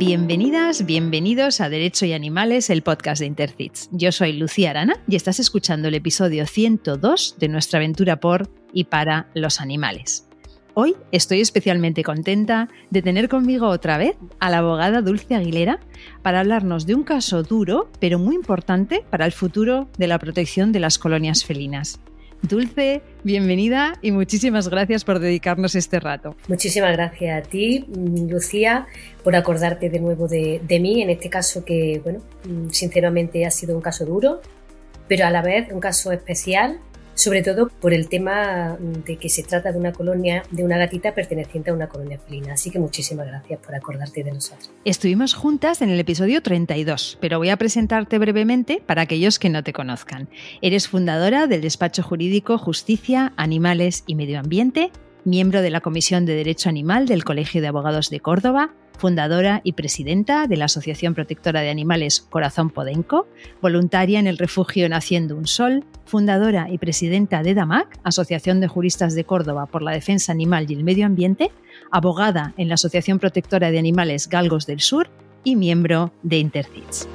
Bienvenidas, bienvenidos a Derecho y Animales, el podcast de Intercits. Yo soy Lucía Arana y estás escuchando el episodio 102 de nuestra aventura por y para los animales. Hoy estoy especialmente contenta de tener conmigo otra vez a la abogada Dulce Aguilera para hablarnos de un caso duro, pero muy importante para el futuro de la protección de las colonias felinas. Dulce, bienvenida y muchísimas gracias por dedicarnos este rato. Muchísimas gracias a ti, Lucía, por acordarte de nuevo de, mí, en este caso que, bueno, sinceramente ha sido un caso duro, pero a la vez un caso especial sobre todo por el tema de que se trata de una colonia, de una gatita perteneciente a una colonia felina. Así que muchísimas gracias por acordarte de nosotros. Estuvimos juntas en el episodio 32, pero voy a presentarte brevemente para aquellos que no te conozcan. Eres fundadora del despacho jurídico Justicia, Animales y Medio Ambiente, miembro de la Comisión de Derecho Animal del Colegio de Abogados de Córdoba, fundadora y presidenta de la Asociación Protectora de Animales Corazón Podenco, voluntaria en el refugio Naciendo un Sol, fundadora y presidenta de DAMAC, Asociación de Juristas de Córdoba por la Defensa Animal y el Medio Ambiente, abogada en la Asociación Protectora de Animales Galgos del Sur y miembro de Intercits.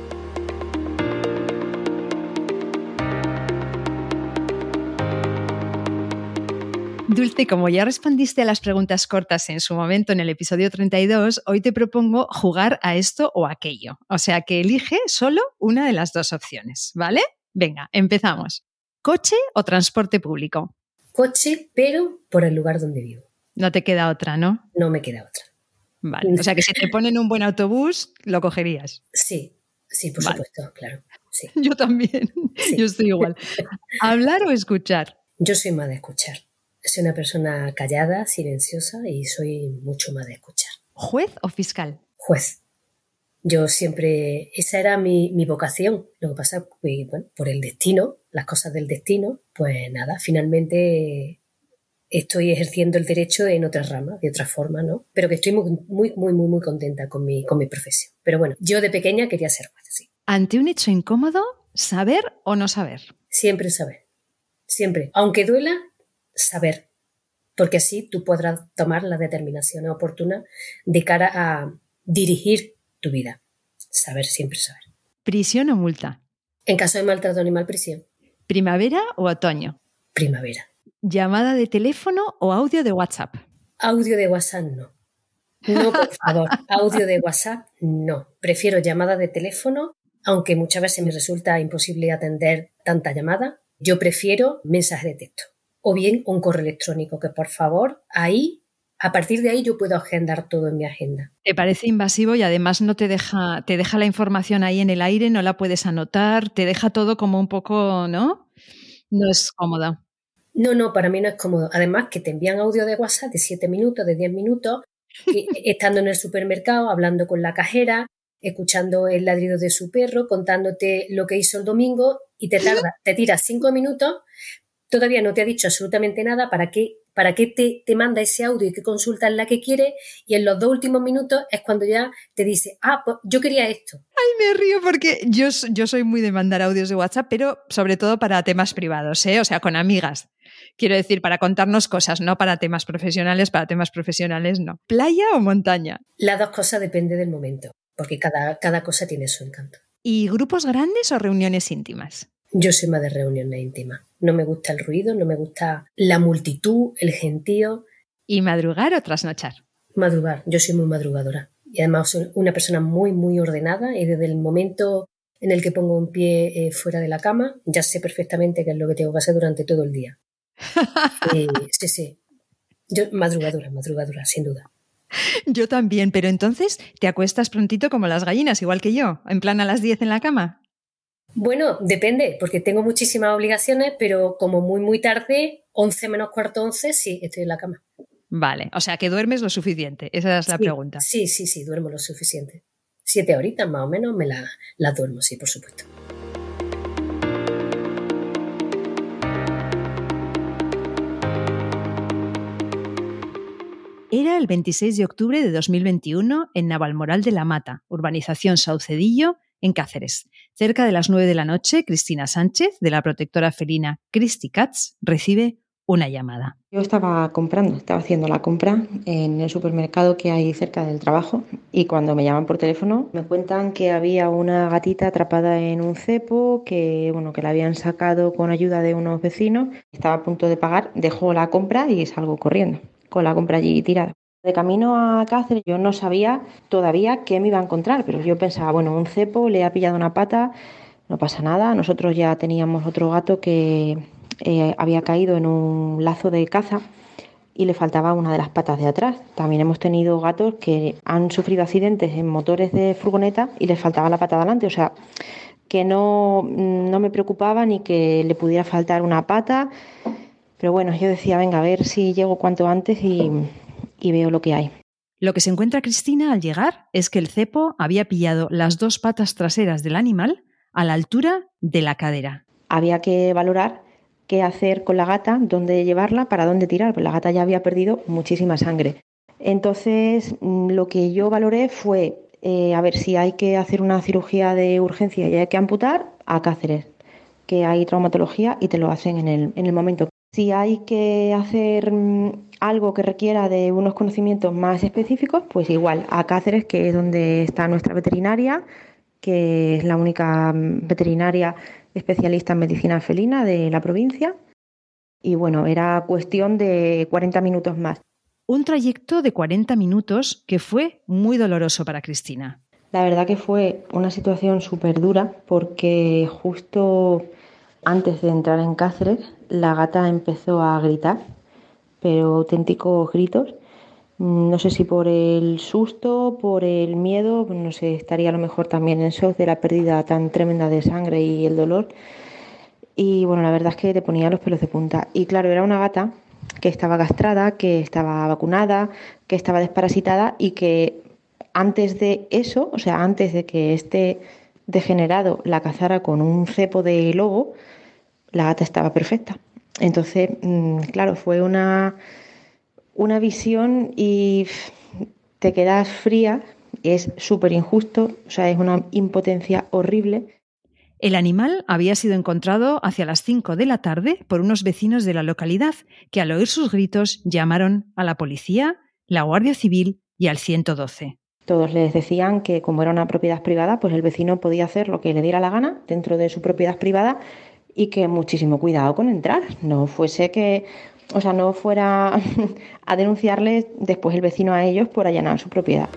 Dulce, como ya respondiste a las preguntas cortas en su momento en el episodio 32, hoy te propongo jugar a esto o aquello. O sea que elige solo una de las dos opciones, ¿vale? Venga, empezamos. ¿Coche o transporte público? Coche, pero por el lugar donde vivo. No te queda otra, ¿no? No me queda otra. Vale. O sea que si te ponen un buen autobús, lo cogerías. Sí, sí, por supuesto, claro. Yo también. Yo estoy igual. ¿Hablar o escuchar? Yo soy más de escuchar. Soy una persona callada, silenciosa y soy mucho más de escuchar. ¿Juez o fiscal? Juez. Yo siempre, esa era mi, vocación. Lo que pasa, que, bueno, por el destino, las cosas del destino, pues nada, finalmente estoy ejerciendo el derecho en otra rama, de otra forma, ¿no? Pero que estoy muy, muy, muy, muy, muy contenta con mi, con mi profesión. Pero bueno, yo de pequeña quería ser juez, sí. Ante un hecho incómodo, ¿saber o no saber? Siempre saber. Siempre. Aunque duela, saber, porque así tú podrás tomar la determinación oportuna de cara a dirigir tu vida. Saber, siempre saber. ¿Prisión o multa? En caso de maltrato animal, prisión. ¿Primavera o otoño? Primavera. ¿Llamada de teléfono o audio de WhatsApp? Audio de WhatsApp no. No, por favor. audio de WhatsApp no. Prefiero llamada de teléfono, aunque muchas veces me resulta imposible atender tanta llamada. Yo prefiero mensaje de texto o bien un correo electrónico, que por favor ahí, a partir de ahí yo puedo agendar todo en mi agenda. Te parece invasivo y además no te deja, te deja la información ahí en el aire, no la puedes anotar, te deja todo como un poco, ¿no? No es cómoda. No, no, para mí no es cómodo. Además que te envían audio de WhatsApp de 7 minutos, de 10 minutos, estando en el supermercado, hablando con la cajera, escuchando el ladrido de su perro, contándote lo que hizo el domingo y te tarda, te tiras 5 minutos todavía no te ha dicho absolutamente nada, ¿para qué, para qué te, te manda ese audio y qué consulta es la que quiere? Y en los dos últimos minutos es cuando ya te dice, ah, pues yo quería esto. Ay, me río porque yo, yo soy muy de mandar audios de WhatsApp, pero sobre todo para temas privados, ¿eh? o sea, con amigas. Quiero decir, para contarnos cosas, no para temas profesionales, para temas profesionales no. ¿Playa o montaña? Las dos cosas depende del momento, porque cada, cada cosa tiene su encanto. ¿Y grupos grandes o reuniones íntimas? Yo soy más de reuniones íntimas. No me gusta el ruido, no me gusta la multitud, el gentío. ¿Y madrugar o trasnochar? Madrugar. Yo soy muy madrugadora. Y además soy una persona muy, muy ordenada y desde el momento en el que pongo un pie eh, fuera de la cama, ya sé perfectamente qué es lo que tengo que hacer durante todo el día. sí, sí. Yo, madrugadora, madrugadora, sin duda. Yo también, pero entonces te acuestas prontito como las gallinas, igual que yo, en plan a las 10 en la cama. Bueno, depende, porque tengo muchísimas obligaciones, pero como muy, muy tarde, 11 menos cuarto 11, sí, estoy en la cama. Vale, o sea que duermes lo suficiente, esa es la pregunta. Sí, sí, sí, duermo lo suficiente. Siete horitas más o menos me la, la duermo, sí, por supuesto. Era el 26 de octubre de 2021 en Navalmoral de la Mata, urbanización Saucedillo, en Cáceres. Cerca de las nueve de la noche, Cristina Sánchez, de la protectora felina Christy Katz, recibe una llamada. Yo estaba comprando, estaba haciendo la compra en el supermercado que hay cerca del trabajo y cuando me llaman por teléfono me cuentan que había una gatita atrapada en un cepo, que bueno, que la habían sacado con ayuda de unos vecinos, estaba a punto de pagar, dejó la compra y salgo corriendo con la compra allí tirada. De camino a Cáceres yo no sabía todavía qué me iba a encontrar, pero yo pensaba, bueno, un cepo le ha pillado una pata, no pasa nada. Nosotros ya teníamos otro gato que eh, había caído en un lazo de caza y le faltaba una de las patas de atrás. También hemos tenido gatos que han sufrido accidentes en motores de furgoneta y les faltaba la pata de adelante. O sea, que no, no me preocupaba ni que le pudiera faltar una pata. Pero bueno, yo decía, venga, a ver si llego cuanto antes y, y veo lo que hay. Lo que se encuentra Cristina al llegar es que el cepo había pillado las dos patas traseras del animal a la altura de la cadera. Había que valorar qué hacer con la gata, dónde llevarla, para dónde tirar, pues la gata ya había perdido muchísima sangre. Entonces, mm, lo que yo valoré fue eh, a ver si hay que hacer una cirugía de urgencia y hay que amputar a Cáceres, que hay traumatología y te lo hacen en el, en el momento. Si hay que hacer mm, algo que requiera de unos conocimientos más específicos, pues igual a Cáceres, que es donde está nuestra veterinaria, que es la única mm, veterinaria especialista en medicina felina de la provincia. Y bueno, era cuestión de 40 minutos más. Un trayecto de 40 minutos que fue muy doloroso para Cristina. La verdad que fue una situación súper dura porque justo antes de entrar en Cáceres, la gata empezó a gritar, pero auténticos gritos. No sé si por el susto, por el miedo, no sé, estaría a lo mejor también en shock de la pérdida tan tremenda de sangre y el dolor. Y bueno, la verdad es que te ponía los pelos de punta. Y claro, era una gata que estaba castrada, que estaba vacunada, que estaba desparasitada y que antes de eso, o sea, antes de que este degenerado la cazara con un cepo de lobo, la gata estaba perfecta. Entonces, mm, claro, fue una, una visión y te quedas fría, es súper injusto, o sea, es una impotencia horrible. El animal había sido encontrado hacia las 5 de la tarde por unos vecinos de la localidad que al oír sus gritos llamaron a la policía, la Guardia Civil y al 112. Todos les decían que como era una propiedad privada, pues el vecino podía hacer lo que le diera la gana dentro de su propiedad privada y que muchísimo cuidado con entrar, no fuese que, o sea, no fuera a denunciarle después el vecino a ellos por allanar su propiedad.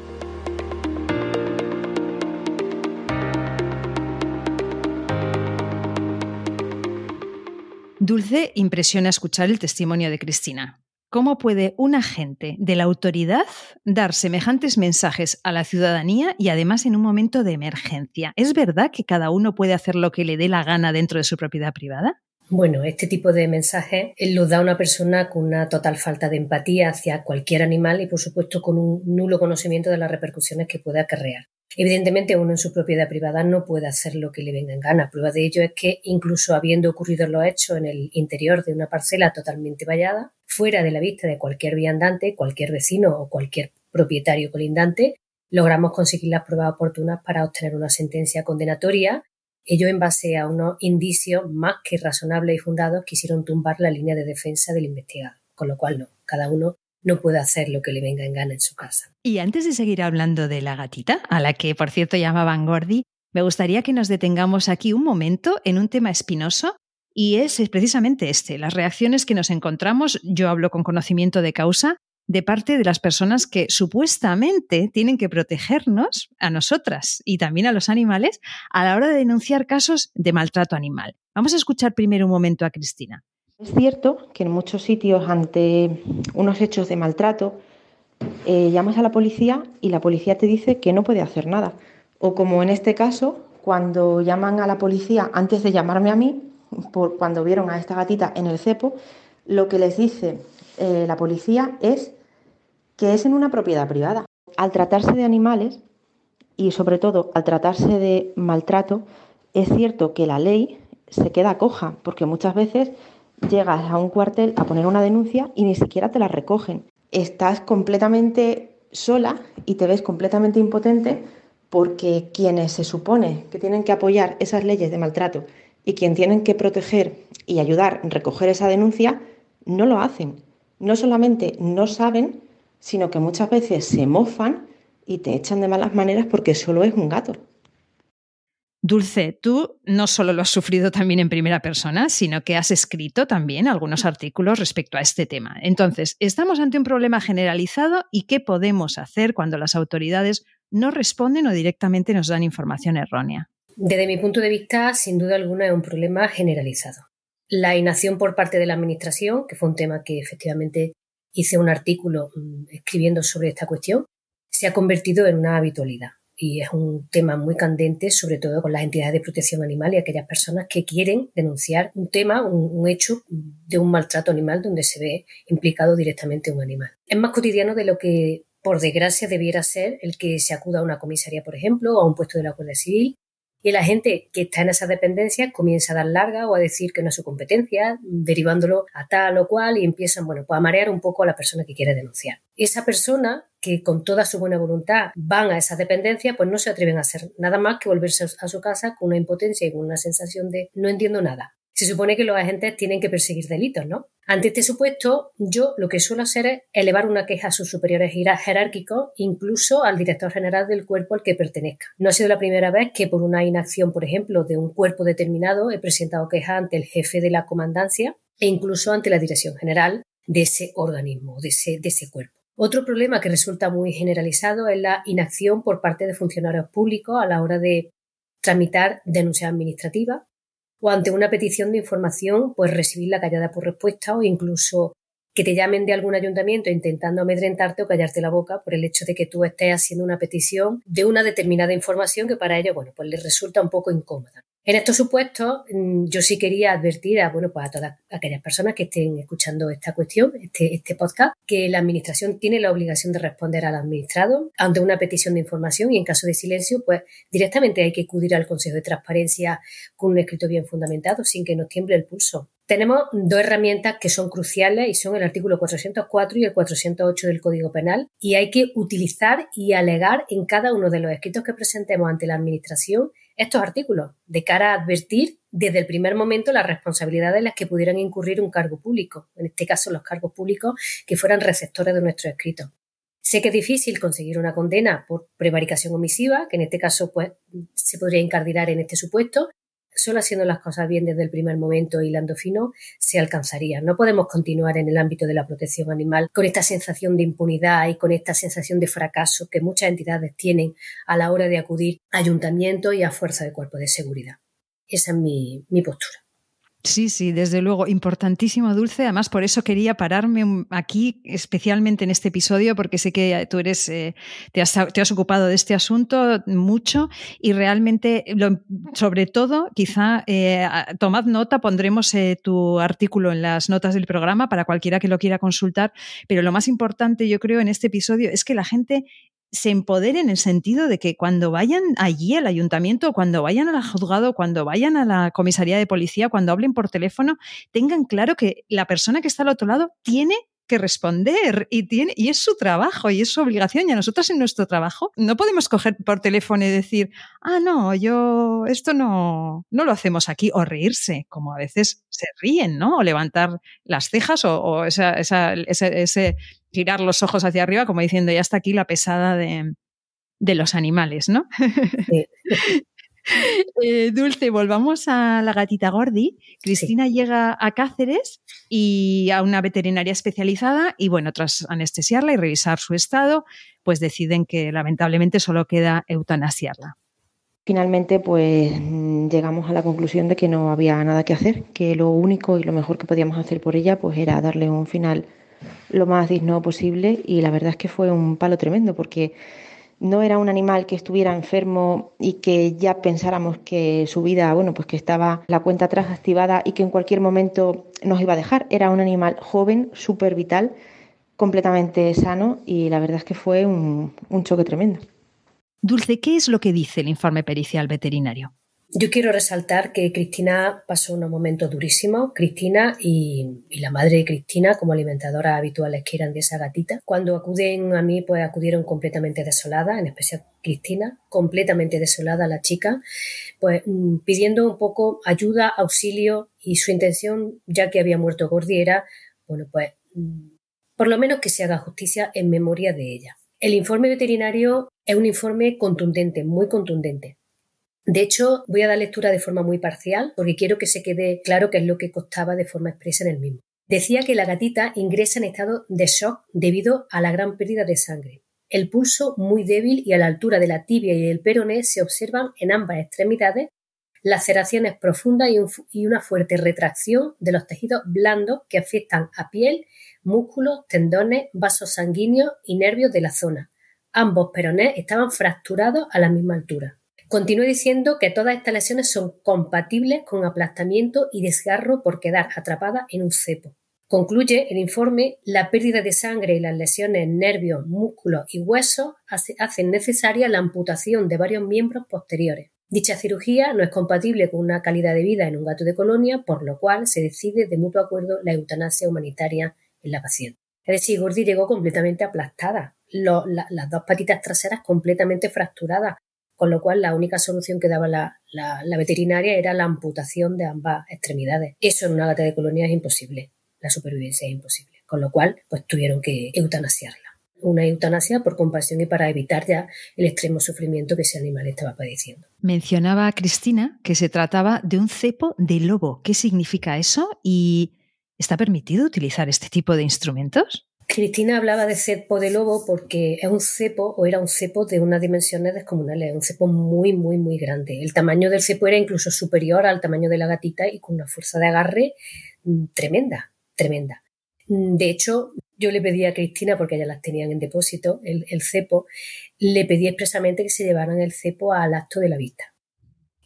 Dulce impresiona escuchar el testimonio de Cristina. ¿Cómo puede un agente de la autoridad dar semejantes mensajes a la ciudadanía y además en un momento de emergencia? ¿Es verdad que cada uno puede hacer lo que le dé la gana dentro de su propiedad privada? Bueno, este tipo de mensajes los da una persona con una total falta de empatía hacia cualquier animal y, por supuesto, con un nulo conocimiento de las repercusiones que puede acarrear. Evidentemente, uno en su propiedad privada no puede hacer lo que le venga en gana. Prueba de ello es que, incluso habiendo ocurrido los hechos en el interior de una parcela totalmente vallada, fuera de la vista de cualquier viandante, cualquier vecino o cualquier propietario colindante, logramos conseguir las pruebas oportunas para obtener una sentencia condenatoria. Ellos, en base a unos indicios más que razonables y fundados, quisieron tumbar la línea de defensa del investigado. Con lo cual, no, cada uno no puede hacer lo que le venga en gana en su casa. Y antes de seguir hablando de la gatita, a la que por cierto llamaban Gordy, me gustaría que nos detengamos aquí un momento en un tema espinoso y es, precisamente este, las reacciones que nos encontramos, yo hablo con conocimiento de causa, de parte de las personas que supuestamente tienen que protegernos a nosotras y también a los animales a la hora de denunciar casos de maltrato animal. Vamos a escuchar primero un momento a Cristina. Es cierto que en muchos sitios ante unos hechos de maltrato eh, llamas a la policía y la policía te dice que no puede hacer nada. O como en este caso, cuando llaman a la policía antes de llamarme a mí, por cuando vieron a esta gatita en el cepo, lo que les dice eh, la policía es que es en una propiedad privada. Al tratarse de animales y sobre todo al tratarse de maltrato, es cierto que la ley se queda coja, porque muchas veces llegas a un cuartel a poner una denuncia y ni siquiera te la recogen. Estás completamente sola y te ves completamente impotente porque quienes se supone que tienen que apoyar esas leyes de maltrato y quien tienen que proteger y ayudar a recoger esa denuncia no lo hacen. No solamente no saben, sino que muchas veces se mofan y te echan de malas maneras porque solo es un gato. Dulce, tú no solo lo has sufrido también en primera persona, sino que has escrito también algunos artículos respecto a este tema. Entonces, estamos ante un problema generalizado y qué podemos hacer cuando las autoridades no responden o directamente nos dan información errónea. Desde mi punto de vista, sin duda alguna, es un problema generalizado. La inacción por parte de la Administración, que fue un tema que efectivamente hice un artículo mm, escribiendo sobre esta cuestión, se ha convertido en una habitualidad y es un tema muy candente, sobre todo con las entidades de protección animal y aquellas personas que quieren denunciar un tema, un, hecho de un maltrato animal donde se ve implicado directamente un animal. Es más cotidiano de lo que, por desgracia, debiera ser el que se acuda a una comisaría, por ejemplo, o a un puesto de la Guardia Civil y la gente que está en esas dependencias comienza a dar larga o a decir que no es su competencia, derivándolo a tal o cual y empiezan, bueno, pues a marear un poco a la persona que quiere denunciar. Esa persona que con toda su buena voluntad van a esas dependencias, pues no se atreven a hacer nada más que volverse a su casa con una impotencia y con una sensación de no entiendo nada se supone que los agentes tienen que perseguir delitos, ¿no? Ante este supuesto, yo lo que suelo hacer es elevar una queja a sus superiores jerárquicos, incluso al director general del cuerpo al que pertenezca. No ha sido la primera vez que por una inacción, por ejemplo, de un cuerpo determinado he presentado queja ante el jefe de la comandancia e incluso ante la dirección general de ese organismo, de ese, de ese cuerpo. Otro problema que resulta muy generalizado es la inacción por parte de funcionarios públicos a la hora de tramitar denuncias administrativas o ante una petición de información, pues recibir la callada por respuesta o incluso que te llamen de algún ayuntamiento intentando amedrentarte o callarte la boca por el hecho de que tú estés haciendo una petición de una determinada información que para ellos, bueno, pues les resulta un poco incómoda. En estos supuestos, mm, yo sí quería advertir a, bueno, pues a todas aquellas personas que estén escuchando esta cuestión, este, este podcast, que la Administración tiene la obligación de responder al administrado ante una petición de información y en caso de silencio, pues directamente hay que acudir al Consejo de Transparencia con un escrito bien fundamentado sin que nos tiemble el pulso. Tenemos dos herramientas que son cruciales y son el artículo 404 y el 408 del Código Penal y hay que utilizar y alegar en cada uno de los escritos que presentemos ante la Administración estos artículos de cara a advertir desde el primer momento las responsabilidades en las que pudieran incurrir un cargo público, en este caso los cargos públicos que fueran receptores de nuestros escritos. Sé que es difícil conseguir una condena por prevaricación omisiva, que en este caso pues, se podría incardinar en este supuesto, solo haciendo las cosas bien desde el primer momento, hilando fino, se alcanzaría. No podemos continuar en el ámbito de la protección animal con esta sensación de impunidad y con esta sensación de fracaso que muchas entidades tienen a la hora de acudir a ayuntamientos y a fuerza de cuerpo de seguridad. Esa es mi postura. Sí, sí, desde luego, importantísimo, Dulce. Además, por eso quería pararme aquí, especialmente en este episodio, porque sé que tú eres, eh, te, has, ocupado de este asunto mucho y realmente, sobre todo, quizá eh, tomad nota, pondremos eh, tu artículo en las notas del programa para cualquiera que lo quiera consultar. Pero lo más importante, yo creo, en este episodio es que la gente se empodere en el sentido de que cuando vayan allí al ayuntamiento, cuando vayan al juzgado, cuando vayan a la comisaría de policía, cuando hablen por teléfono, tengan claro que la persona que está al otro lado tiene que responder y, tiene, y es su trabajo y es su obligación. Y a nosotros en nuestro trabajo no podemos coger por teléfono y decir, ah, no, yo esto no, no lo hacemos aquí, o reírse, como a veces se ríen, ¿no? O levantar las cejas o, esa, esa, ese, ese, girar los ojos hacia arriba, como diciendo, ya está aquí la pesada de, de los animales, ¿no? Sí. Eh, Dulce, volvamos a la gatita Gordi. Cristina llega a Cáceres y a una veterinaria especializada y bueno, tras anestesiarla y revisar su estado, pues deciden que lamentablemente solo queda eutanasiarla. Finalmente, pues llegamos a la conclusión de que no había nada que hacer, que lo único y lo mejor que podíamos hacer por ella pues era darle un final lo más digno posible y la verdad es que fue un palo tremendo porque no era un animal que estuviera enfermo y que ya pensáramos que su vida, bueno, pues que estaba la cuenta atrás activada y que en cualquier momento nos iba a dejar. Era un animal joven, súper vital, completamente sano y la verdad es que fue un, un choque tremendo. Dulce, ¿qué es lo que dice el informe pericial veterinario? Yo quiero resaltar que Cristina pasó unos momentos durísimos, Cristina y, la madre de Cristina como alimentadoras habituales que eran de esa gatita. Cuando acuden a mí, pues acudieron completamente desoladas, en especial Cristina, completamente desolada la chica, pues mm, pidiendo un poco ayuda, auxilio y su intención, ya que había muerto Gordi, era bueno, pues mm, por lo menos que se haga justicia en memoria de ella. El informe veterinario es un informe contundente, muy contundente. De hecho, voy a dar lectura de forma muy parcial porque quiero que se quede claro qué es lo que costaba de forma expresa en el mismo. Decía que la gatita ingresa en estado de shock debido a la gran pérdida de sangre. El pulso muy débil y a la altura de la tibia y el peroné se observan en ambas extremidades laceraciones profundas y, una fuerte retracción de los tejidos blandos que afectan a piel, músculos, tendones, vasos sanguíneos y nervios de la zona. Ambos peronés estaban fracturados a la misma altura. Continúa diciendo que todas estas lesiones son compatibles con aplastamiento y desgarro por quedar atrapadas en un cepo. Concluye el informe, la pérdida de sangre y las lesiones nervios, músculos y huesos hacen necesaria la amputación de varios miembros posteriores. Dicha cirugía no es compatible con una calidad de vida en un gato de colonia, por lo cual se decide de mutuo acuerdo la eutanasia humanitaria en la paciente. Es decir, Gordy llegó completamente aplastada, las dos patitas traseras completamente fracturadas, con lo cual la única solución que daba la, veterinaria era la amputación de ambas extremidades. Eso en una gata de colonia es imposible, la supervivencia es imposible, con lo cual pues tuvieron que eutanasiarla una eutanasia por compasión y para evitar ya el extremo sufrimiento que ese animal estaba padeciendo. Mencionaba Cristina que se trataba de un cepo de lobo. ¿Qué significa eso? ¿Y está permitido utilizar este tipo de instrumentos? Cristina hablaba de cepo de lobo porque es un cepo o era un cepo de unas dimensiones descomunales, un cepo muy, muy, muy grande. El tamaño del cepo era incluso superior al tamaño de la gatita y con una fuerza de agarre mm, tremenda, tremenda. De hecho, yo le pedí a Cristina, porque ya las tenían en depósito, el, cepo, le pedí expresamente que se llevaran el cepo al acto de la vista.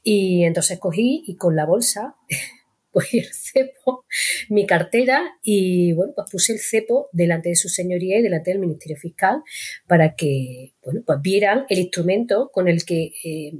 Y entonces cogí y con la bolsa cogí el cepo, mi cartera y bueno, pues puse el cepo delante de su señoría y delante del Ministerio Fiscal para que, bueno, pues vieran el instrumento con el que eh,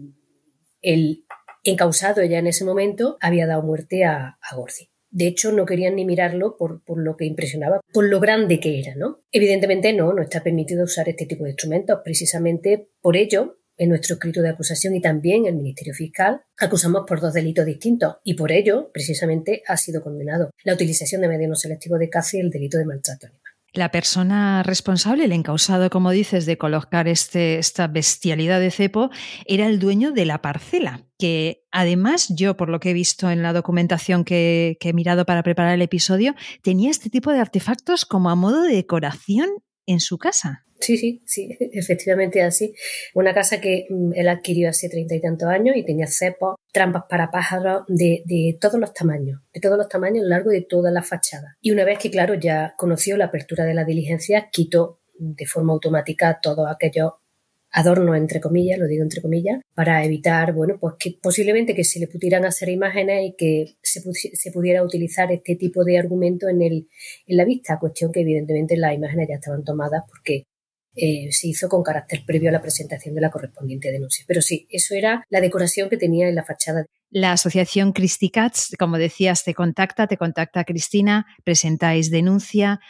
el encausado ya en ese momento había dado muerte a, a Gordi. De hecho, no querían ni mirarlo por, lo que impresionaba, por lo grande que era, ¿no? Evidentemente no, no está permitido usar este tipo de instrumentos. Precisamente por ello, en nuestro escrito de acusación y también el Ministerio Fiscal, acusamos por dos delitos distintos y por ello, precisamente, ha sido condenado la utilización de medios no selectivos de caza y el delito de maltrato animal. La persona responsable, el encausado, como dices, de colocar este, esta bestialidad de cepo, era el dueño de la parcela, que además yo, por lo que he visto en la documentación que, que he mirado para preparar el episodio, tenía este tipo de artefactos como a modo de decoración en su casa. Sí, sí, sí, efectivamente así. Una casa que mm, él adquirió hace treinta y tantos años y tenía cepos, trampas para pájaros de, de, todos los tamaños, de todos los tamaños a lo largo de toda la fachada. Y una vez que, claro, ya conoció la apertura de la diligencia, quitó de forma automática todos aquellos adornos, entre comillas, lo digo entre comillas, para evitar, bueno, pues que posiblemente que se le pudieran hacer imágenes y que se, se pudiera utilizar este tipo de argumento en, el, en la vista, cuestión que evidentemente las imágenes ya estaban tomadas porque eh, se hizo con carácter previo a la presentación de la correspondiente denuncia. Pero sí, eso era la decoración que tenía en la fachada. La asociación Cats, como decías, te contacta, te contacta Cristina, presentáis denuncia.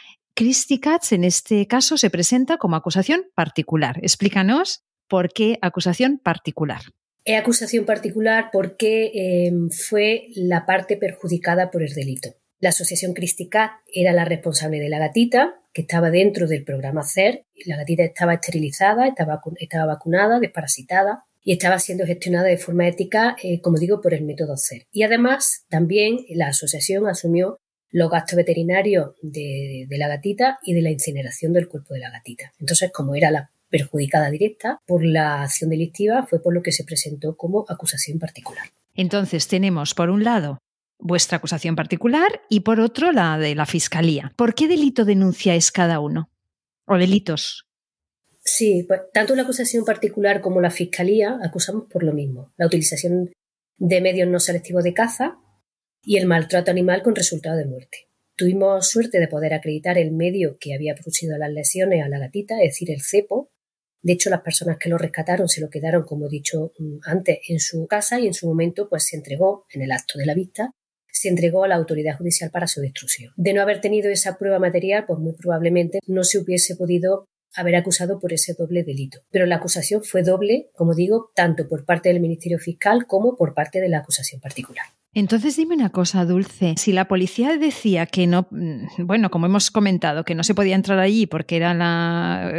Cats, en este caso, se presenta como acusación particular. Explícanos por qué acusación particular. Es acusación particular porque eh, fue la parte perjudicada por el delito. La asociación Cristicat era la responsable de la gatita, que estaba dentro del programa CER. La gatita estaba esterilizada, estaba, estaba vacunada, desparasitada y estaba siendo gestionada de forma ética, eh, como digo, por el método CER. Y además, también la asociación asumió los gastos veterinarios de, de, la gatita y de la incineración del cuerpo de la gatita. Entonces, como era la perjudicada directa por la acción delictiva, fue por lo que se presentó como acusación particular. Entonces, tenemos, por un lado, vuestra acusación particular y por otro la de la Fiscalía. ¿Por qué delito denunciáis cada uno? ¿O delitos? Sí, pues tanto la acusación particular como la Fiscalía acusamos por lo mismo, la utilización de medios no selectivos de caza y el maltrato animal con resultado de muerte. Tuvimos suerte de poder acreditar el medio que había producido las lesiones a la gatita, es decir, el cepo. De hecho, las personas que lo rescataron se lo quedaron, como he dicho mm, antes, en su casa y en su momento pues se entregó en el acto de la vista se entregó a la autoridad judicial para su destrucción. De no haber tenido esa prueba material, pues muy probablemente no se hubiese podido haber acusado por ese doble delito. Pero la acusación fue doble, como digo, tanto por parte del Ministerio Fiscal como por parte de la acusación particular. Entonces dime una cosa, Dulce. Si la policía decía que no, mm, bueno, como hemos comentado, que no se podía entrar allí porque era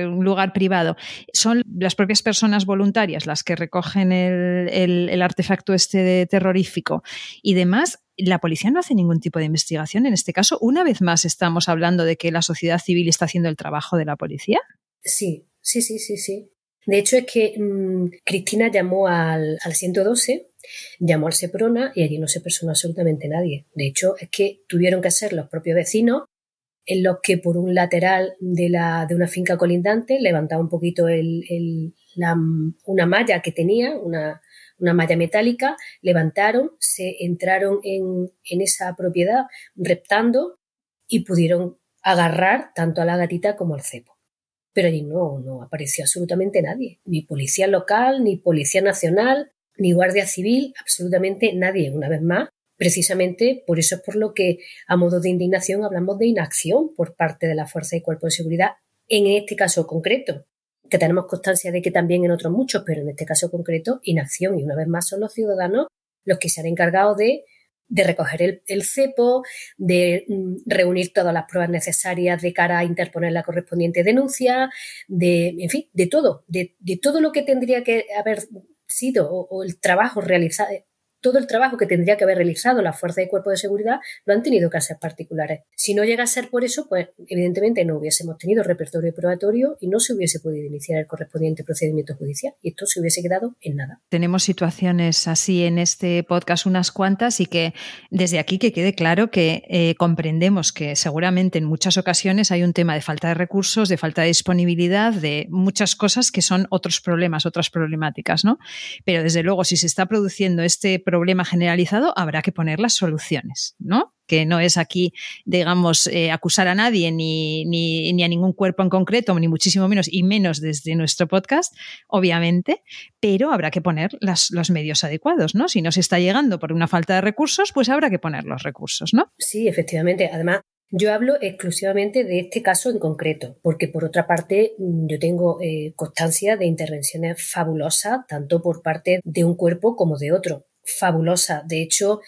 un lugar privado, son las propias personas voluntarias las que recogen el, artefacto este terrorífico y demás, la policía no hace ningún tipo de investigación. En este caso, una vez más estamos hablando de que la sociedad civil está haciendo el trabajo de la policía. Sí, sí, sí, sí, sí. De hecho, es que mm, Cristina llamó al, al 112 Llamó al Seprona y allí no se personó absolutamente nadie. De hecho, es que tuvieron que ser los propios vecinos en los que por un lateral de, la, de una finca colindante levantaba un poquito el, una malla que tenía, una, una, malla metálica, levantaron, se entraron en, en esa propiedad reptando y pudieron agarrar tanto a la gatita como al cepo. Pero allí no, no apareció absolutamente nadie, ni policía local, ni policía nacional, ni Guardia Civil, absolutamente nadie, una vez más. Precisamente por eso es por lo que, a modo de indignación, hablamos de inacción por parte de la Fuerza y Cuerpo de Seguridad, en este caso concreto, que tenemos constancia de que también en otros muchos, pero en este caso concreto, inacción. Y una vez más son los ciudadanos los que se han encargado de, de recoger el, cepo, de mm, reunir todas las pruebas necesarias de cara a interponer la correspondiente denuncia, de, en fin, de todo, de, de todo lo que tendría que haber sido o, el trabajo realizado, todo el trabajo que tendría que haber realizado la Fuerza de Cuerpo de Seguridad lo han tenido que hacer particulares. Si no llega a ser por eso, pues evidentemente no hubiésemos tenido repertorio probatorio y no se hubiese podido iniciar el correspondiente procedimiento judicial y esto se hubiese quedado en nada. Tenemos situaciones así en este podcast unas cuantas y que desde aquí que quede claro que eh, comprendemos que seguramente en muchas ocasiones hay un tema de falta de recursos, de falta de disponibilidad, de muchas cosas que son otros problemas, otras problemáticas, ¿no? Pero desde luego si se está produciendo este problema generalizado, habrá que poner las soluciones, ¿no? Que no es aquí, digamos, eh, acusar a nadie ni, ni, a ningún cuerpo en concreto, ni muchísimo menos, y menos desde nuestro podcast, obviamente, pero habrá que poner los medios adecuados, ¿no? Si no se está llegando por una falta de recursos, pues habrá que poner los recursos, ¿no? Sí, efectivamente. Además, yo hablo exclusivamente de este caso en concreto, porque por otra parte mm, yo tengo eh, constancia de intervenciones fabulosas, tanto por parte de un cuerpo como de otro fabulosa. De hecho,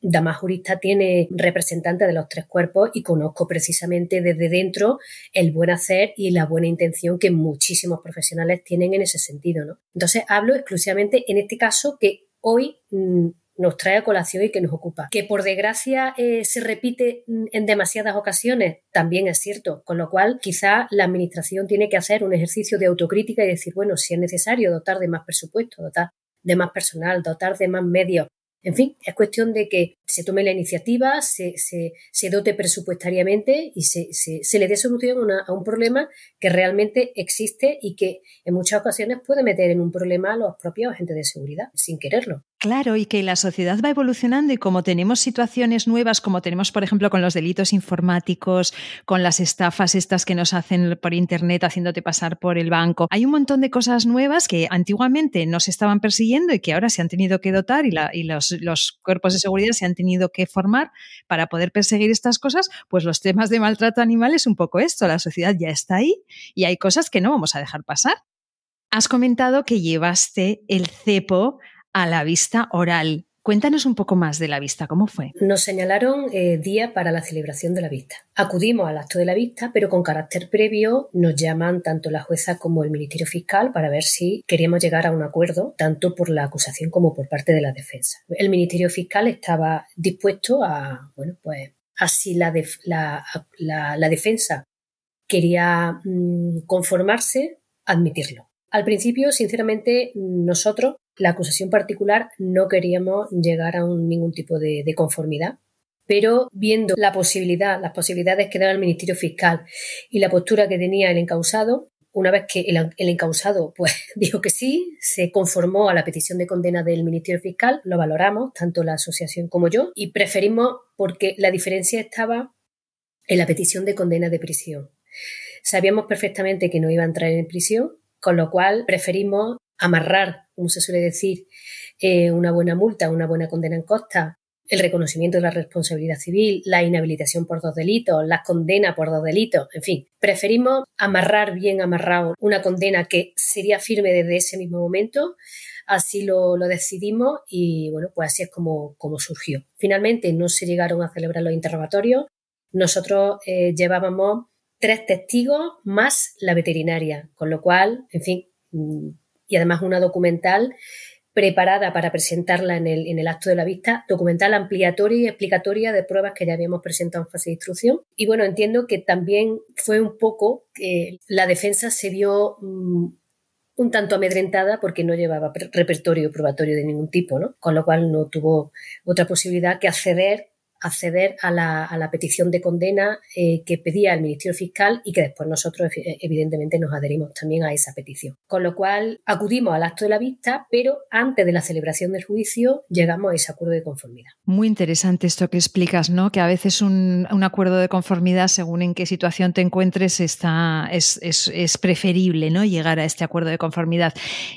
Dama Jurista tiene representantes de los tres cuerpos y conozco precisamente desde dentro el buen hacer y la buena intención que muchísimos profesionales tienen en ese sentido. ¿no? Entonces hablo exclusivamente en este caso que hoy mm, nos trae a colación y que nos ocupa. Que por desgracia eh, se repite mm, en demasiadas ocasiones, también es cierto, con lo cual quizá la Administración tiene que hacer un ejercicio de autocrítica y decir, bueno, si es necesario dotar de más presupuesto, dotar de más personal, dotar de más medios. En fin, es cuestión de que se tome la iniciativa, se, se, dote presupuestariamente y se, se le dé solución a un problema que realmente existe y que en muchas ocasiones puede meter en un problema a los propios agentes de seguridad sin quererlo. Claro, y que la sociedad va evolucionando y como tenemos situaciones nuevas, como tenemos, por ejemplo, con los delitos informáticos, con las estafas estas que nos hacen por Internet haciéndote pasar por el banco, hay un montón de cosas nuevas que antiguamente no se estaban persiguiendo y que ahora se han tenido que dotar y, los cuerpos de seguridad se han tenido que formar para poder perseguir estas cosas, pues los temas de maltrato animal es un poco esto, la sociedad ya está ahí y hay cosas que no vamos a dejar pasar. Has comentado que llevaste el cepo a la vista oral. Cuéntanos un poco más de la vista, ¿cómo fue? Nos señalaron eh, día para la celebración de la vista. Acudimos al acto de la vista, pero con carácter previo nos llaman tanto la jueza como el Ministerio Fiscal para ver si queríamos llegar a un acuerdo, tanto por la acusación como por parte de la defensa. El Ministerio Fiscal estaba dispuesto a, bueno, pues así la, la, defensa quería mm, conformarse, admitirlo. Al principio, sinceramente, nosotros la acusación particular no queríamos llegar a ningún tipo de, conformidad, pero viendo la posibilidad, las posibilidades que daba el Ministerio Fiscal y la postura que tenía el encausado, una vez que el, el, encausado pues dijo que sí, se conformó a la petición de condena del Ministerio Fiscal, lo valoramos, tanto la asociación como yo, y preferimos porque la diferencia estaba en la petición de condena de prisión. Sabíamos perfectamente que no iba a entrar en prisión, con lo cual preferimos amarrar, como se suele decir, eh, una buena multa, una buena condena en costa el reconocimiento de la responsabilidad civil, la inhabilitación por dos delitos, la condena por dos delitos, en fin, preferimos amarrar bien amarrado una condena que sería firme desde ese mismo momento. Así lo, decidimos y bueno, pues así es como, como, surgió. Finalmente no se llegaron a celebrar los interrogatorios. Nosotros eh, llevábamos tres testigos más la veterinaria, con lo cual, en fin, mm, y además una documental preparada para presentarla en el, en el acto de la vista, documental ampliatoria y explicatoria de pruebas que ya habíamos presentado en fase de instrucción. Y bueno, entiendo que también fue un poco que la defensa se vio mm, un tanto amedrentada porque no llevaba repertorio probatorio de ningún tipo, ¿no? Con lo cual no tuvo otra posibilidad que acceder acceder a la, a la petición de condena eh, que pedía el Ministerio Fiscal y que después nosotros evidentemente nos adherimos también a esa petición. Con lo cual acudimos al acto de la vista, pero antes de la celebración del juicio llegamos a ese acuerdo de conformidad. Muy interesante esto que explicas, ¿no? Que a veces un, un acuerdo de conformidad, según en qué situación te encuentres, está, es, es, es preferible, ¿no? Llegar a este acuerdo de conformidad.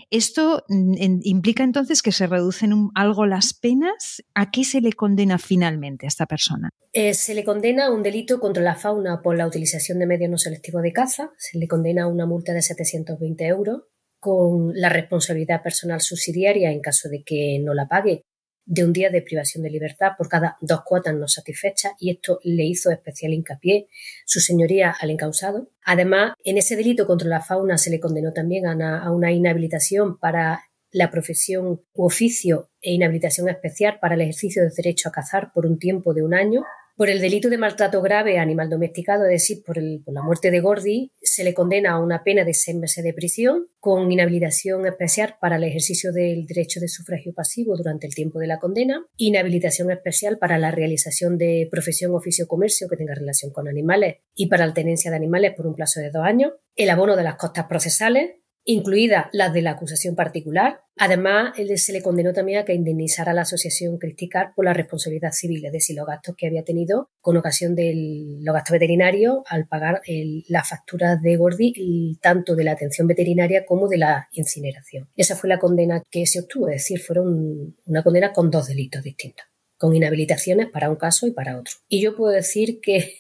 ¿Esto mm, implica entonces que se reducen algo las penas? ¿A qué se le condena finalmente? Persona? Eh, se le condena a un delito contra la fauna por la utilización de medios no selectivos de caza, se le condena a una multa de 720 euros con la responsabilidad personal subsidiaria en caso de que no la pague de un día de privación de libertad por cada dos cuotas no satisfechas y esto le hizo especial hincapié su señoría al encausado. Además, en ese delito contra la fauna se le condenó también a una inhabilitación para la profesión u oficio e inhabilitación especial para el ejercicio del derecho a cazar por un tiempo de un año. Por el delito de maltrato grave a animal domesticado, es decir, por, la muerte de Gordy, se le condena a una pena de seis meses de prisión con inhabilitación especial para el ejercicio del derecho de sufragio pasivo durante el tiempo de la condena, inhabilitación especial para la realización de profesión, oficio o comercio que tenga relación con animales y para la tenencia de animales por un plazo de dos años, el abono de las costas procesales, incluidas las de la acusación particular. Además, se le condenó también a que indemnizara a la asociación Cristicar por la responsabilidad civil, es decir, los gastos que había tenido con ocasión de los gastos veterinarios al pagar las facturas de Gordi, tanto de la atención veterinaria como de la incineración. Esa fue la condena que se obtuvo, es decir, fueron una condena con dos delitos distintos, con inhabilitaciones para un caso y para otro. Y yo puedo decir que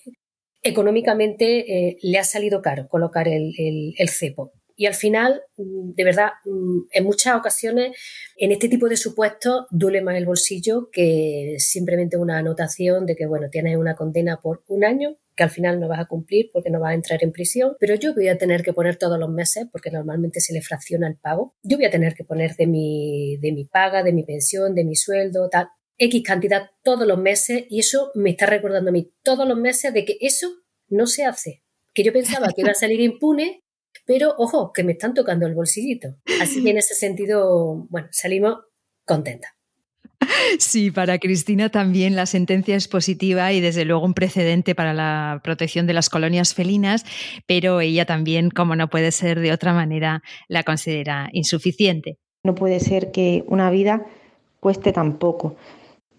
económicamente eh, le ha salido caro colocar el cepo y al final, mm, de verdad, mm, en muchas ocasiones, en este tipo de supuestos, duele más el bolsillo que simplemente una anotación de que, bueno, tienes una condena por un año que al final no vas a cumplir porque no vas a entrar en prisión, pero yo voy a tener que poner todos los meses, porque normalmente se le fracciona el pago, yo voy a tener que poner de mi, de mi paga, de mi pensión, de mi sueldo, tal, X cantidad todos los meses y eso me está recordando a mí todos los meses de que eso no se hace. Que yo pensaba que iba a salir impune pero ojo, que me están tocando el bolsillito. Así que en ese sentido, bueno, salimos contentas. Sí, para Cristina también la sentencia es positiva y desde luego un precedente para la protección de las colonias felinas, pero ella también, como no puede ser de otra manera, la considera insuficiente. No puede ser que una vida cueste tan poco.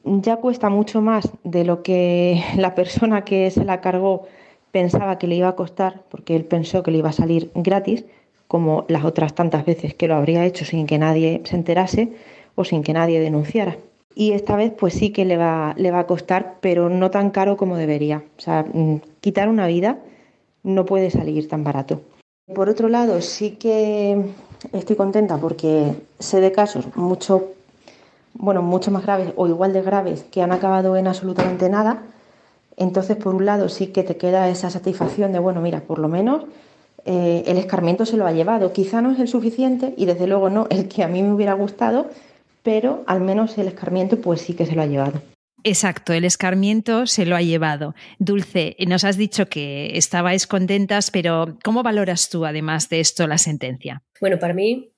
Ya cuesta mucho más de lo que la persona que se la cargó pensaba que le iba a costar, porque él pensó que le iba a salir gratis, como las otras tantas veces que lo habría hecho sin que nadie se enterase o sin que nadie denunciara. Y esta vez pues sí que le va, le va a costar, pero no tan caro como debería. O sea, mm, quitar una vida no puede salir tan barato. Por otro lado, sí que estoy contenta porque sé de casos mucho, bueno, mucho más graves o igual de graves que han acabado en absolutamente nada entonces, por un lado, sí que te queda esa satisfacción de, bueno, mira, por lo menos eh, el escarmiento se lo ha llevado. Quizá no es el suficiente y desde luego no el que a mí me hubiera gustado, pero al menos el escarmiento pues sí que se lo ha llevado. Exacto, el escarmiento se lo ha llevado. Dulce, nos has dicho que estabais contentas, pero ¿cómo valoras tú, además de esto, la sentencia? Bueno, para mí,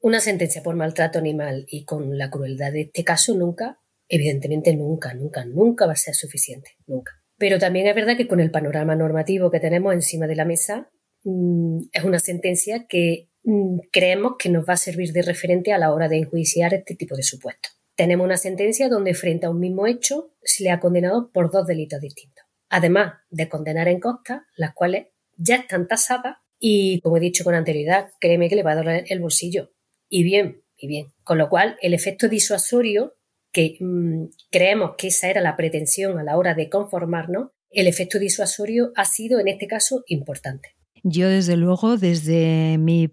una sentencia por maltrato animal y con la crueldad de este caso nunca Evidentemente nunca, nunca, nunca va a ser suficiente, nunca. Pero también es verdad que con el panorama normativo que tenemos encima de la mesa, mm, es una sentencia que mm, creemos que nos va a servir de referente a la hora de enjuiciar este tipo de supuestos. Tenemos una sentencia donde frente a un mismo hecho se le ha condenado por dos delitos distintos. Además de condenar en costa, las cuales ya están tasadas y, como he dicho con anterioridad, créeme que le va a doler el bolsillo. Y bien, y bien. Con lo cual, el efecto disuasorio que mm, creemos que esa era la pretensión a la hora de conformarnos, el efecto disuasorio ha sido en este caso importante. Yo, desde luego, desde mi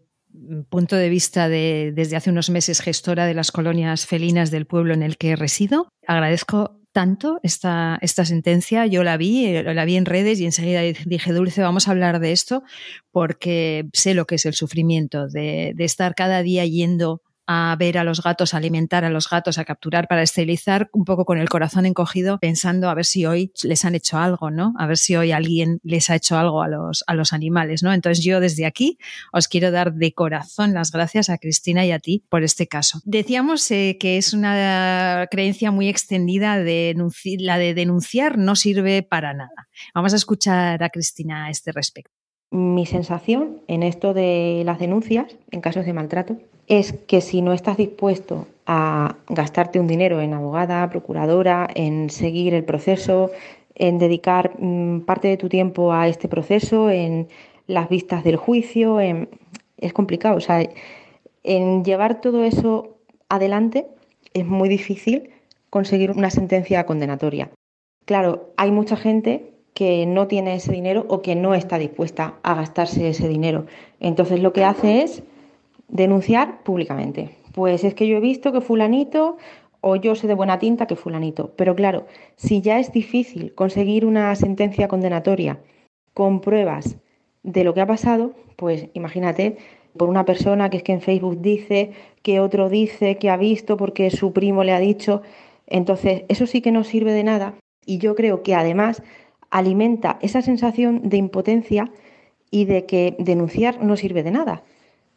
punto de vista de desde hace unos meses gestora de las colonias felinas del pueblo en el que resido, agradezco tanto esta, esta sentencia. Yo la vi, eh, la vi en redes y enseguida dije, Dulce, vamos a hablar de esto porque sé lo que es el sufrimiento de, de estar cada día yendo a ver a los gatos, a alimentar a los gatos, a capturar para esterilizar, un poco con el corazón encogido, pensando a ver si hoy les han hecho algo, ¿no? A ver si hoy alguien les ha hecho algo a los, a los animales, ¿no? Entonces yo desde aquí os quiero dar de corazón las gracias a Cristina y a ti por este caso. Decíamos eh, que es una creencia muy extendida de la de denunciar no sirve para nada. Vamos a escuchar a Cristina a este respecto. Mi sensación en esto de las denuncias en casos de maltrato es que si no estás dispuesto a gastarte un dinero en abogada, procuradora, en seguir el proceso, en dedicar mm, parte de tu tiempo a este proceso, en las vistas del juicio, es complicado. O sea, en llevar todo eso adelante es muy difícil conseguir una sentencia condenatoria. Claro, hay mucha gente que no tiene ese dinero o que no está dispuesta a gastarse ese dinero. Entonces lo que hace es denunciar públicamente. Pues es que yo he visto que fulanito o yo sé de buena tinta que fulanito. Pero claro, si ya es difícil conseguir una sentencia condenatoria con pruebas de lo que ha pasado, pues imagínate por una persona que es que en Facebook dice, que otro dice, que ha visto porque su primo le ha dicho. Entonces, eso sí que no sirve de nada y yo creo que además alimenta esa sensación de impotencia y de que denunciar no sirve de nada.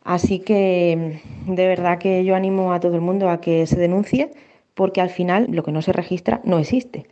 Así que de verdad que yo animo a todo el mundo a que se denuncie porque al final lo que no se registra no existe.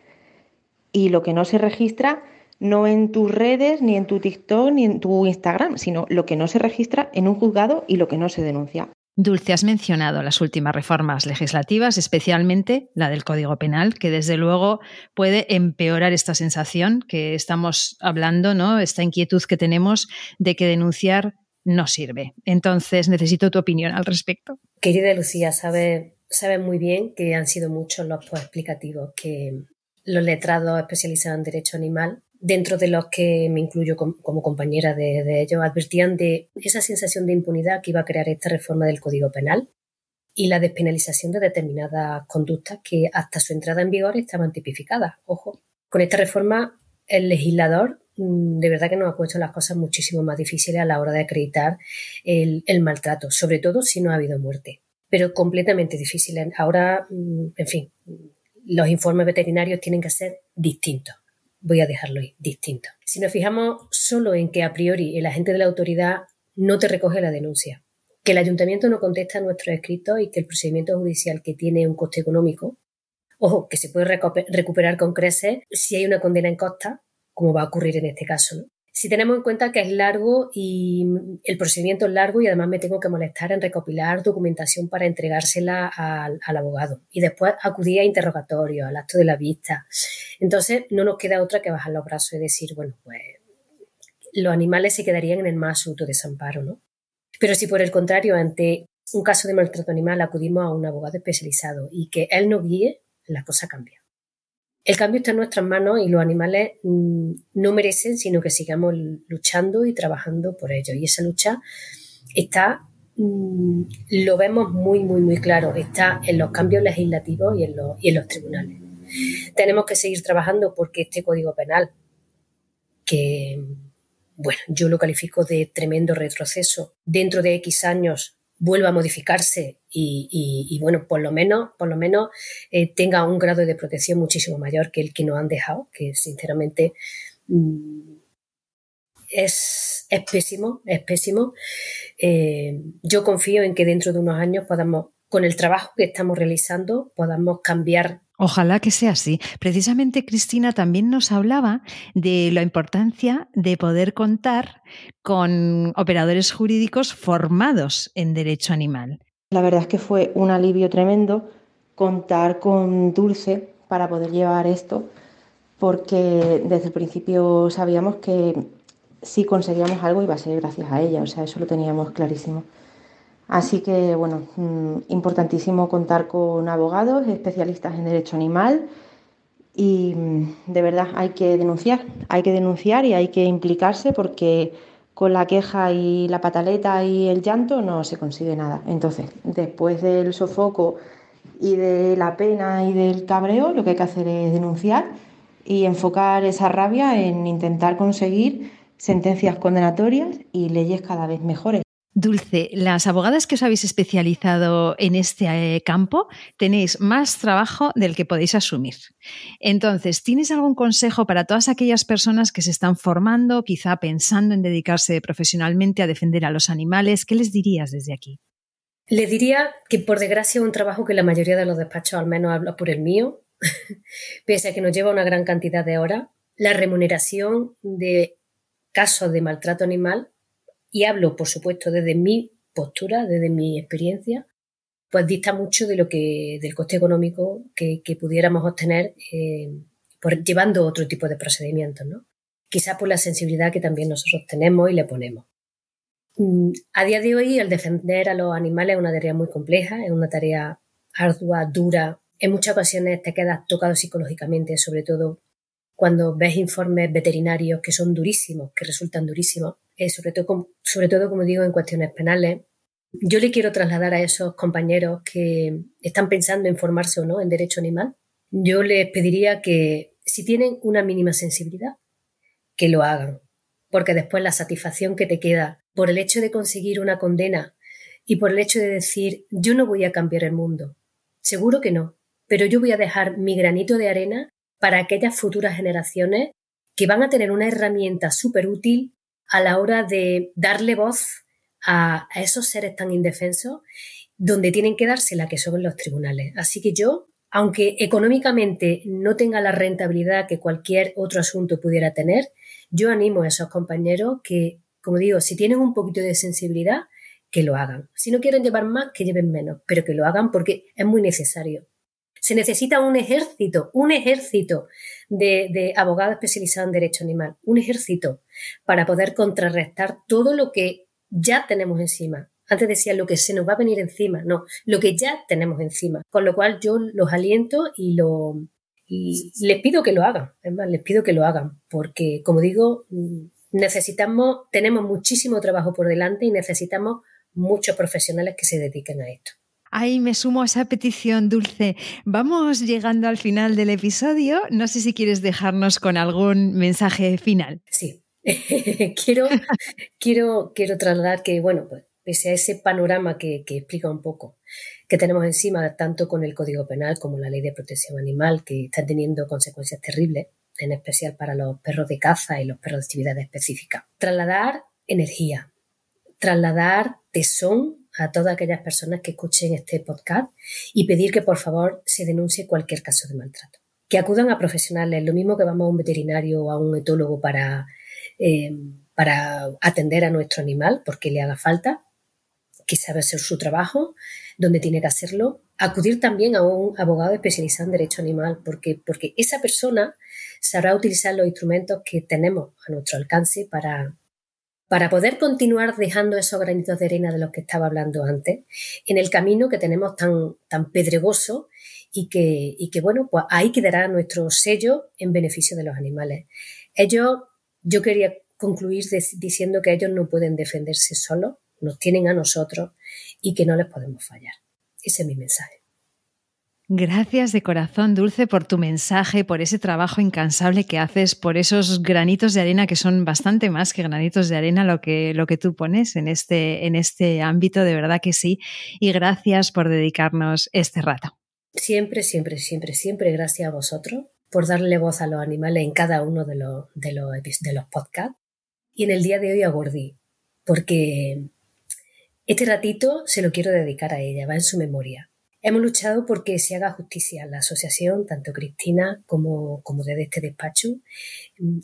Y lo que no se registra no en tus redes, ni en tu TikTok, ni en tu Instagram, sino lo que no se registra en un juzgado y lo que no se denuncia. Dulce, has mencionado las últimas reformas legislativas, especialmente la del Código Penal, que desde luego puede empeorar esta sensación que estamos hablando, ¿no? Esta inquietud que tenemos de que denunciar no sirve. Entonces, necesito tu opinión al respecto. Querida Lucía, sabe, sabe muy bien que han sido muchos los explicativos que los letrados especializados en derecho animal, dentro de los que me incluyo como, compañera de, de ellos, advertían de esa sensación de impunidad que iba a crear esta reforma del Código Penal y la despenalización de determinadas conductas que hasta su entrada en vigor estaban tipificadas. Ojo, con esta reforma el legislador de verdad que nos ha puesto las cosas muchísimo más difíciles a la hora de acreditar el, maltrato, sobre todo si no ha habido muerte, pero completamente difíciles. Ahora, mm, en fin, los informes veterinarios tienen que ser distintos. Voy a dejarlo ahí, distintos. Si nos fijamos solo en que a priori el agente de la autoridad no te recoge la denuncia, que el ayuntamiento no contesta a nuestros escritos y que el procedimiento judicial que tiene un coste económico, ojo, que se puede recuperar con creces si hay una condena en costa, como va a ocurrir en este caso. Si tenemos en cuenta que es largo y el procedimiento es largo y además me tengo que molestar en recopilar documentación para entregársela al, abogado y después acudir a interrogatorio, al acto de la vista. Entonces no nos queda otra que bajar los brazos y decir, bueno, pues los animales se quedarían en el más absoluto desamparo, ¿no? Pero si por el contrario, ante un caso de maltrato animal acudimos a un abogado especializado y que él nos guíe, la cosa cambia. El cambio está en nuestras manos y los animales mm, no merecen, sino que sigamos luchando y trabajando por ello. Y esa lucha está, mm, lo vemos muy, muy, muy claro, está en los cambios legislativos y en los, y en los tribunales. Tenemos que seguir trabajando porque este Código Penal, que, bueno, yo lo califico de tremendo retroceso, dentro de X años vuelva a modificarse y, bueno, por lo menos, por lo menos eh, tenga un grado de protección muchísimo mayor que el que nos han dejado, que sinceramente mm, es, pésimo, es pésimo. Eh, yo confío en que dentro de unos años podamos, con el trabajo que estamos realizando, podamos cambiar Ojalá que sea así. Precisamente Cristina también nos hablaba de la importancia de poder contar con operadores jurídicos formados en derecho animal. La verdad es que fue un alivio tremendo contar con Dulce para poder llevar esto, porque desde el principio sabíamos que si conseguíamos algo iba a ser gracias a ella, o sea, eso lo teníamos clarísimo. Así que, bueno, mm, importantísimo contar con abogados, especialistas en derecho animal y mm, de verdad hay que denunciar, hay que denunciar y hay que implicarse porque con la queja y la pataleta y el llanto no se consigue nada. Entonces, después del sofoco y de la pena y del cabreo, lo que hay que hacer es denunciar y enfocar esa rabia en intentar conseguir sentencias condenatorias y leyes cada vez mejores. Dulce, las abogadas que os habéis especializado en este eh, campo tenéis más trabajo del que podéis asumir. Entonces, ¿tienes algún consejo para todas aquellas personas que se están formando, quizá pensando en dedicarse profesionalmente a defender a los animales? ¿Qué les dirías desde aquí? Les diría que por desgracia es un trabajo que la mayoría de los despachos, al menos habla por el mío, pese a que nos lleva una gran cantidad de horas, la remuneración de casos de maltrato animal y hablo, por supuesto, desde mi postura, desde mi experiencia, pues dista mucho de lo que, del coste económico que, pudiéramos obtener eh, por, llevando otro tipo de procedimientos, ¿no? Quizás por la sensibilidad que también nosotros tenemos y le ponemos. Mm, a día de hoy, el defender a los animales es una tarea muy compleja, es una tarea ardua, dura. En muchas ocasiones te quedas tocado psicológicamente, sobre todo cuando ves informes veterinarios que son durísimos, que resultan durísimos, eh, sobre, todo, sobre todo, como digo, en cuestiones penales. Yo le quiero trasladar a esos compañeros que están pensando en formarse o no en derecho animal, yo les pediría que si tienen una mínima sensibilidad, que lo hagan, porque después la satisfacción que te queda por el hecho de conseguir una condena y por el hecho de decir yo no voy a cambiar el mundo, seguro que no, pero yo voy a dejar mi granito de arena para aquellas futuras generaciones que van a tener una herramienta súper útil a la hora de darle voz a, esos seres tan indefensos donde tienen que dársela, que son los tribunales. Así que yo, aunque económicamente no tenga la rentabilidad que cualquier otro asunto pudiera tener, yo animo a esos compañeros que, como digo, si tienen un poquito de sensibilidad, que lo hagan. Si no quieren llevar más, que lleven menos, pero que lo hagan porque es muy necesario. Se necesita un ejército, un ejército de, abogados especializados en derecho animal, un ejército para poder contrarrestar todo lo que ya tenemos encima. Antes decía lo que se nos va a venir encima, no, lo que ya tenemos encima. Con lo cual yo los aliento y, lo, les pido que lo hagan, es más, les pido que lo hagan, porque como digo, necesitamos, tenemos muchísimo trabajo por delante y necesitamos muchos profesionales que se dediquen a esto. Ahí me sumo a esa petición, Dulce. Vamos llegando al final del episodio. No sé si quieres dejarnos con algún mensaje final. Sí. quiero, quiero, quiero trasladar que, bueno, pues pese a ese panorama que, que, explica un poco que tenemos encima, tanto con el Código Penal como la Ley de Protección Animal, que está teniendo consecuencias terribles, en especial para los perros de caza y los perros de actividad específica. Trasladar energía, trasladar tesón a todas aquellas personas que escuchen este podcast y pedir que por favor se denuncie cualquier caso de maltrato. Que acudan a profesionales, lo mismo que vamos a un veterinario o a un etólogo para, eh, para atender a nuestro animal porque le haga falta, que sabe hacer su trabajo, donde tiene que hacerlo. Acudir también a un abogado especializado en derecho animal porque, porque esa persona sabrá utilizar los instrumentos que tenemos a nuestro alcance para, para poder continuar dejando esos granitos de arena de los que estaba hablando antes, en el camino que tenemos tan, tan pedregoso y que, y que, bueno, pues ahí quedará nuestro sello en beneficio de los animales. Ellos, yo quería concluir diciendo que ellos no pueden defenderse solos, nos tienen a nosotros y que no les podemos fallar. Ese es mi mensaje. Gracias de corazón, Dulce, por tu mensaje, por ese trabajo incansable que haces, por esos granitos de arena que son bastante más que granitos de arena lo que, lo que tú pones en este, en este ámbito, de verdad que sí. Y gracias por dedicarnos este rato. Siempre, siempre, siempre, siempre gracias a vosotros por darle voz a los animales en cada uno de los, de los, de los podcasts. Y en el día de hoy a Gordi, porque este ratito se lo quiero dedicar a ella, va en su memoria Hemos luchado porque se haga justicia a la asociación, tanto Cristina como, como desde este despacho.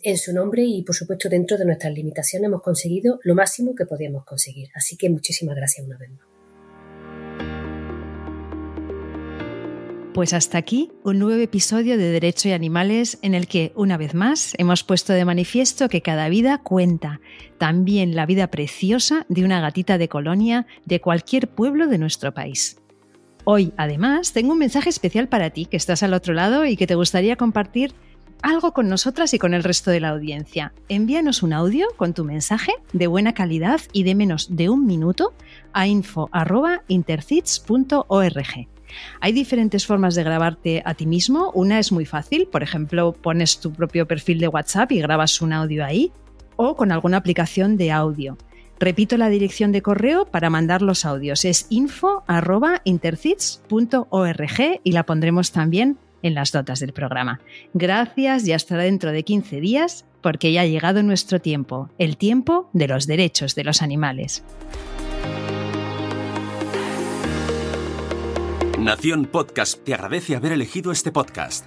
En su nombre y, por supuesto, dentro de nuestras limitaciones hemos conseguido lo máximo que podíamos conseguir. Así que muchísimas gracias una vez más. Pues hasta aquí un nuevo episodio de Derecho y Animales en el que, una vez más, hemos puesto de manifiesto que cada vida cuenta, también la vida preciosa de una gatita de colonia de cualquier pueblo de nuestro país. Hoy, además, tengo un mensaje especial para ti que estás al otro lado y que te gustaría compartir algo con nosotras y con el resto de la audiencia. Envíanos un audio con tu mensaje de buena calidad y de menos de un minuto a info.intercits.org. Hay diferentes formas de grabarte a ti mismo. Una es muy fácil, por ejemplo, pones tu propio perfil de WhatsApp y grabas un audio ahí, o con alguna aplicación de audio. Repito la dirección de correo para mandar los audios. Es info.intercits.org y la pondremos también en las notas del programa. Gracias y hasta dentro de 15 días porque ya ha llegado nuestro tiempo, el tiempo de los derechos de los animales. Nación Podcast te agradece haber elegido este podcast.